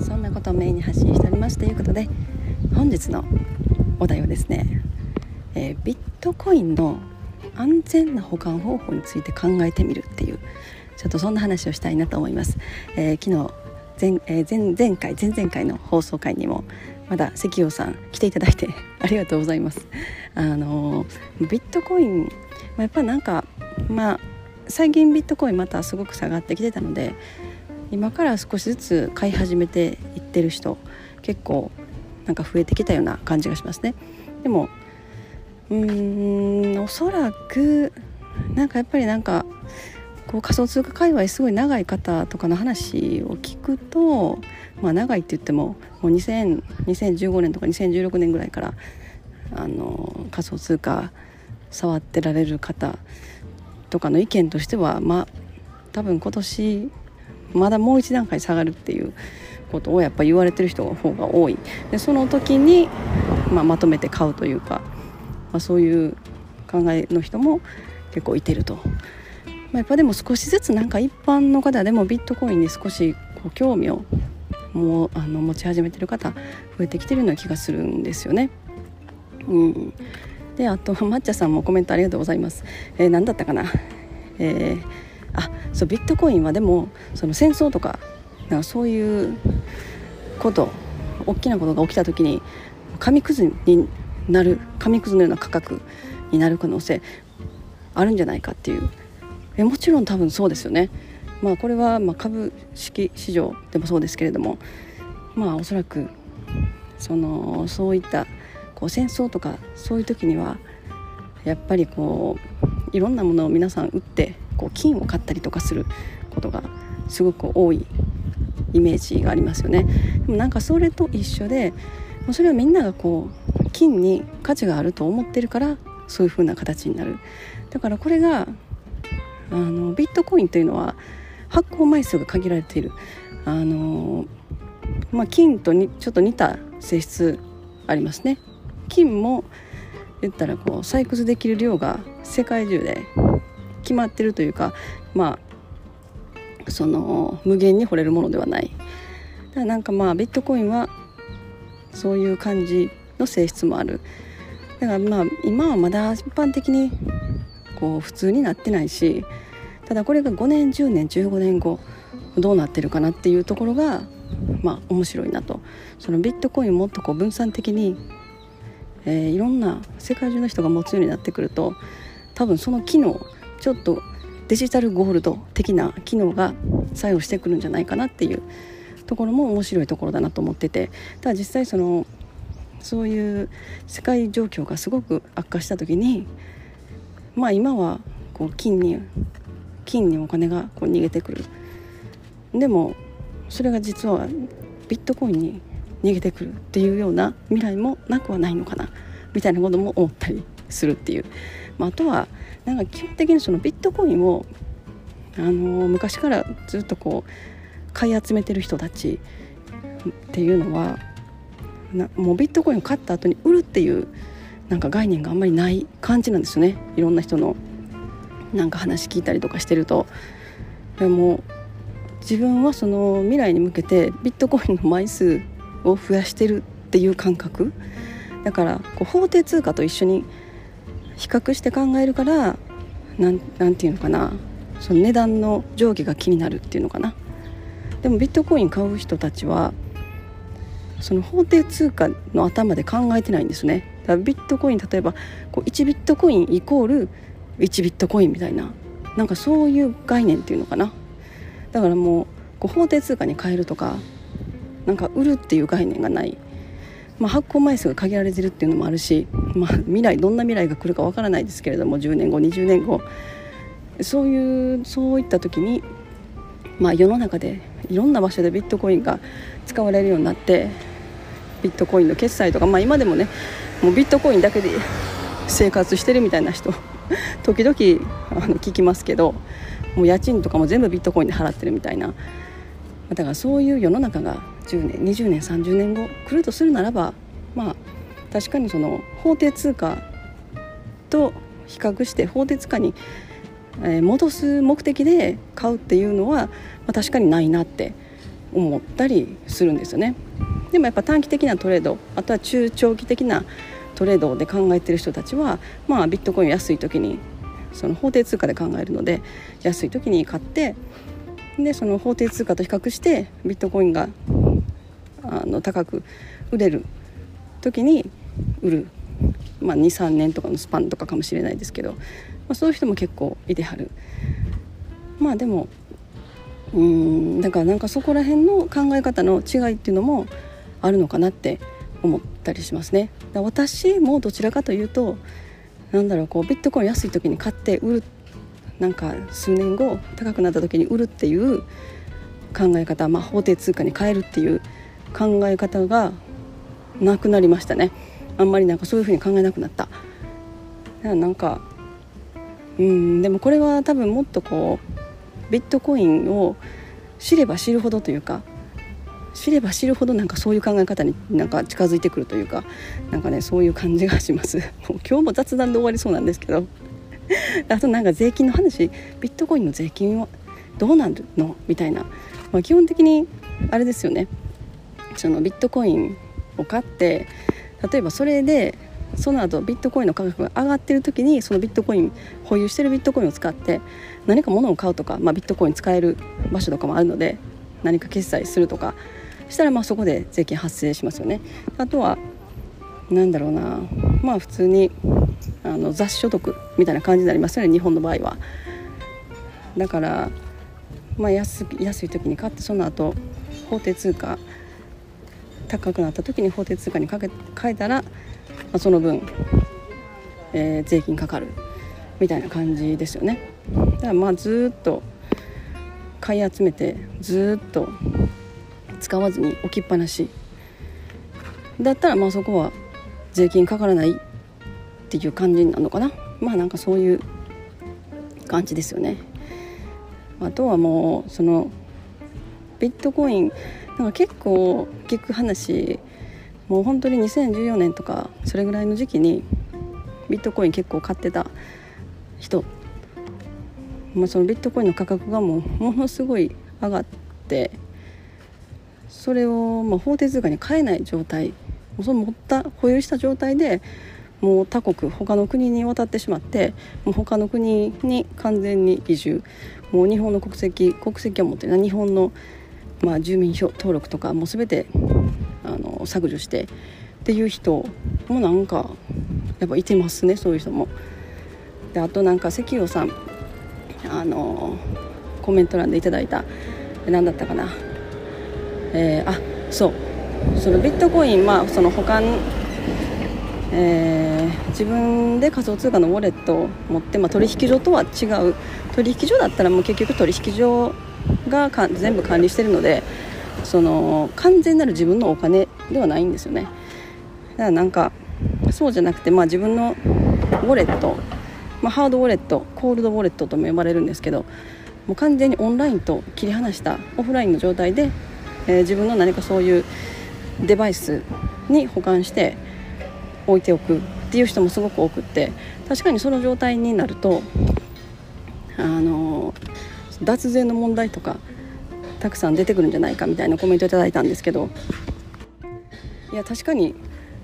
そんなことをメインに発信しておりますということで本日のお題はですね、えー、ビットコインの安全な保管方法について考えてみるっていうちょっとそんな話をしたいなと思います、えー、昨日前,、えー、前前回前々回の放送回にもまだ関陽さん来ていただいて ありがとうございます。あのビットコイン、まあ、やっぱなんかまあ最近ビットコインまたすごく下がってきてたので今から少しずつ買い始めていってる人結構なんか増えてきたような感じがしますね。でもうーんおそらくなんかやっぱりなんかこう仮想通貨界隈すごい長い方とかの話を聞くとまあ長いって言ってももう2000 2015年とか2016年ぐらいからあの仮想通貨触ってられる方とかの意見としてはまあ多分今年まだもう一段階下がるっていうことをやっぱ言われてる人の方が多いでその時に、まあ、まとめて買うというか、まあ、そういう考えの人も結構いてると、まあ、やっぱでも少しずつなんか一般の方でもビットコインに少しこう興味をもうあの持ち始めてる方増えてきてるような気がするんですよね。うん、であと抹茶さんもコメントありがとうございます。えー、何だったかな、えーそうビットコインはでもその戦争とかなんかそういうこと大きなことが起きた時に紙くずになる紙くずのような価格になる可能性あるんじゃないかっていうえもちろん多分そうですよね。まあ、これはま株式市場でもそうですけれどもまあおそらくそのそういったこう戦争とかそういう時にはやっぱりこういろんなものを皆さん売ってこう金を買ったりとかすることがすごく多いイメージがありますよね。でもなんかそれと一緒でそれはみんながこう金に価値があると思ってるからそういう風な形になる。だからこれがあのビットコインというのは発行枚数が限られている。あの、まあ、金とにちょっと似た性質ありますね。金も言ったらこう採掘できる量が世界中で決まってるというかまあその無限に掘れるものではない。だからなんかまあビットコインはそういう感じの性質もある。だからまあ今はまだ一般的にこう普通になってないしただこれが5年10年15年後どうなってるかなっていうところがまあ面白いなと。そのビットコインをもっとこう分散的に、えー、いろんな世界中の人が持つようになってくると多分その機能ちょっとデジタルゴールド的な機能が作用してくるんじゃないかなっていうところも面白いところだなと思ってて。ただ実際そのそういう世界状況がすごく悪化した時にまあ今はこう金に金にお金がこう逃げてくる。でもそれが実はビットコインに逃げてくるっていうような未来もなくはないのかなみたいなことも思ったりするっていう、まあ、あとはなんか基本的にそのビットコインをあの昔からずっとこう買い集めてる人たちっていうのはなもうビットコインを買った後に売るっていうなんか概念があんまりない感じなんですよね。いろんな人のなんか話聞いたりとかしてると。でも自分はその未来に向けてビットコインの枚数を増やしてるっていう感覚。だからこう法定通貨と一緒に比較して考えるからなんなんていうのかな。その値段の上下が気になるっていうのかな。でもビットコイン買う人たちはその法定通貨の頭で考えてないんですね。だからビットコイン例えばこう1ビットコインイコール1ビットコインみたいな。なんかそういう概念っていうのかな。だからもうこう法定通貨に変えるとかなんか売るっていう概念がない。まあ、発行枚数が限られてるっていうのもあるし、まあ、未来どんな未来が来るかわからないですけれども10年後20年後。そういうそういった時に、まあ、世の中でいろんな場所でビットコインが使われるようになってビットコインの決済とか、まあ、今でもねもうビットコインだけで生活してるみたいな人 時々あの聞きますけどもう家賃とかも全部ビットコインで払ってるみたいな。だからそういう世の中が10年20年30年後来るとするならばまあ確かにその法定通貨と比較して法定通貨に戻す目的で買うっていうのは、まあ、確かにないなって思ったりするんですよね。でもやっぱ短期的なトレードあとは中長期的なトレードで考えてる人たちは、まあ、ビットコイン安い時にその法定通貨で考えるので安い時に買ってでその法定通貨と比較してビットコインがあの高く売れる時に売る、まあ、23年とかのスパンとかかもしれないですけど、まあ、そういう人も結構いてはるまあでもうんだからなんかそこら辺の考え方の違いっていうのもあるのかなって思ったりしますね。私もどちらかというとなんだろうこうビットコイン安い時に買って売るなんか数年後高くなった時に売るっていう考え方、まあ、法定通貨に変えるっていう考え方がなくなりましたねあんまりなんかそういうふうに考えなくなった。なんかうんでもこれは多分もっとこうビットコインを知れば知るほどというか知れば知るほどなんかそういう考え方になんか近づいてくるというかなんかねそういう感じがします。もう今日も雑談で終わりそうなんですけど。あとなんか税金の話。ビットコインの税金はどうなるの？みたいな、まあ、基本的にあれですよね。そのビットコインを買って例えばそれでその後ビットコインの価格が上がってる時にそのビットコイン保有してるビットコインを使って何か物を買うとか、まあ、ビットコイン使える場所とかもあるので何か決済するとかしたらまあそこで税金発生しますよね。あとはなんだろうなまあ普通にあの雑所得みたいな感じになりますよね日本の場合は。だからまあ安安い時に買ってその後法定通貨高くなった時に法定通貨にかけ変えたら、まあ、その分、えー、税金かかるみたいな感じですよね。だからまあずっと買い集めてずっと使わずに置きっぱなしだったらまあそこは税金かからないっていう感じなのかな。まあなんかそういう感じですよね。あとはもうそのビットコインなんか結構聞く話もう本当に2014年とかそれぐらいの時期にビットコイン結構買ってた人、まあ、そのビットコインの価格がもうものすごい上がってそれをま法定通貨に変えない状態その持った保有した状態でもう他国他の国に渡ってしまってもう他の国に完全に移住。もう日本の国籍国籍を持ってる。日本の、まあ、住民票登録とかもう全てあの削除してっていう人もなんかやっぱいてますねそういう人も。であとなんか関陽さんあのコメント欄でいただいた何だったかな。えー、あそう。そのビットコインまあその保管えー、自分で仮想通貨のウォレットを持って、まあ、取引所とは違う。取引所だったらもう結局取引所が全部管理してるのでその完全なる自分のお金ではないんですよね。だからなんかそうじゃなくて、まあ、自分のウォレット、まあ、ハードウォレットコールドウォレットとも呼ばれるんですけどもう完全にオンラインと切り離したオフラインの状態で、えー、自分の何かそういうデバイスに保管して置いておくっていう人もすごく多くって確かにその状態になるとあの脱税の問題とかたくさん出てくるんじゃないかみたいなコメントいただいたんですけどいや確かに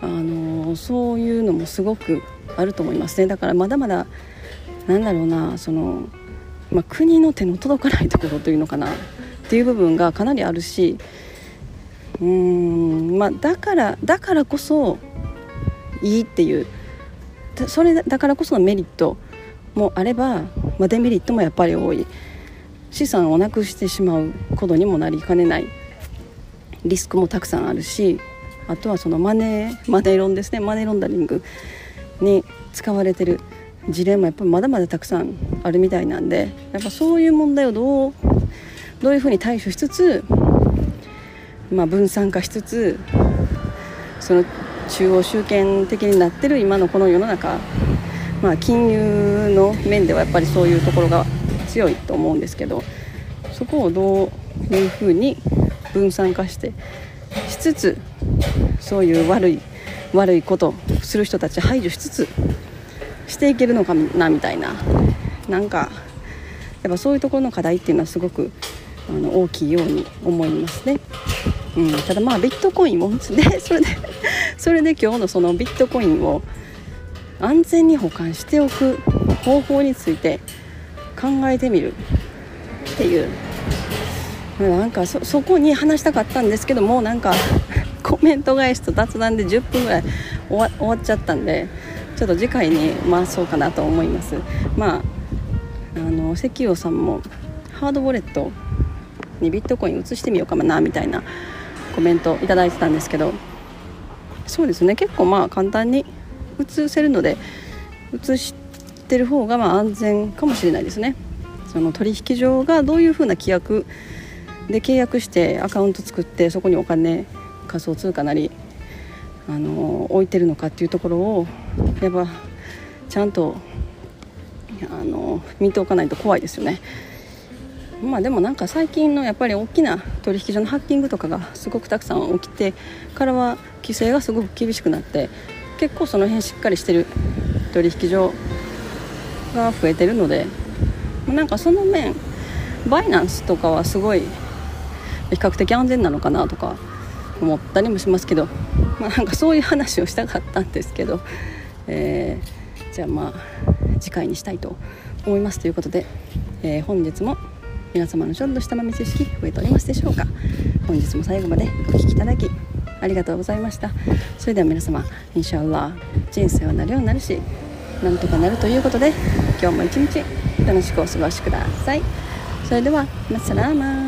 あのそういうのもすごくあると思いますね。だからまだまだなんだろうなその、まあ、国の手の届かないところというのかなっていう部分がかなりあるしうーんまあだからだからこそいいっていうそれだからこそのメリットもあれば、まあ、デメリットもやっぱり多い。資産をなくしてしまうことにもなりかねない。リスクもたくさんあるしあとはそのマネーマネーロンですね。マネーロンダリングに使われてる事例もやっぱりまだまだたくさんあるみたいなんでやっぱそういう問題をどうどういうふうに対処しつつ、まあ、分散化しつつその中央集権的になってる今のこの世の中まあ金融の面ではやっぱりそういうところが強いと思うんですけどそこをどういうふうに分散化してしつつそういう悪い悪いことする人たち排除しつつしていけるのかなみたいななんかやっぱそういうところの課題っていうのはすごくあの大きいように思いますね。うん、ただまあビットコインも、ね、それでそれで今日のそのビットコインを安全に保管しておく方法について考えてみるっていう。なんかそそこに話したかったんですけどもなんか コメント返しと雑談で10分ぐらい終わ終わっちゃったんでちょっと次回に回そうかなと思います。まああの石油さんもハードウォレットにビットコイン移してみようかなみたいなコメントいただいてたんですけどそうですね。結構まあ簡単に移せるので移しててる方がま安全かもしれないですねその取引所がどういうふうな規約で契約してアカウント作ってそこにお金仮想通貨なりあの置いてるのかっていうところをやっぱちゃんとあの見ておかないと怖いですよね。まあでもなんか最近のやっぱり大きな取引所のハッキングとかがすごくたくさん起きてからは規制がすごく厳しくなって結構その辺しっかりしてる取引所が増えてるのでなんかその面バイナンスとかはすごい比較的安全なのかなとか思ったりもしますけど、まあ、なんかそういう話をしたかったんですけど、えー、じゃあまあ次回にしたいと思いますということで、えー、本日も皆様のちょっとした豆知識増えておりますでしょうか。本日も最後までお聴きいただきありがとうございました。それでは皆様インシャアラ人生はなるようになるしなんとかなるということで今日も一日楽しくお過ごしください。それではマッサラーマ